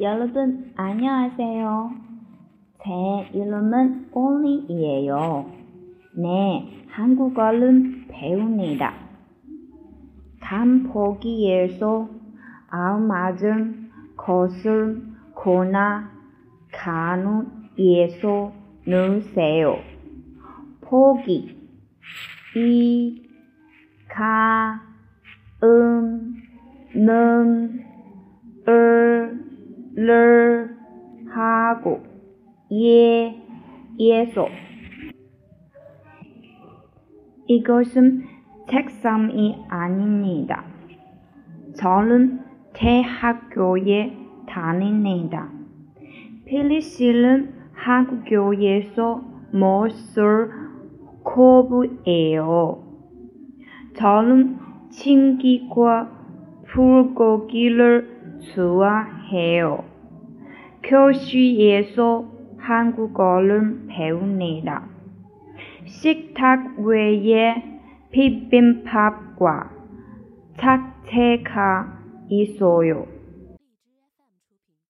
여러분, 안녕하세요. 제 이름은 올리이에요. 네, 한국어를 배웁니다. 간보기에서 알맞은 것을 고나 간우에서 넣으세요. 포기, 이, 가, 음, 는, 을, 를 하고 예, 예소 이것은 책상이 아닙니다. 저는 대학교에 다닙니다. 필리실은 학교에서 못쓸 코브예요. 저는 친기과 불고기를 좋아해요. 교실에서 한국어를 배웁니다. 식탁 외에 비빔밥과 잡채가 있어요.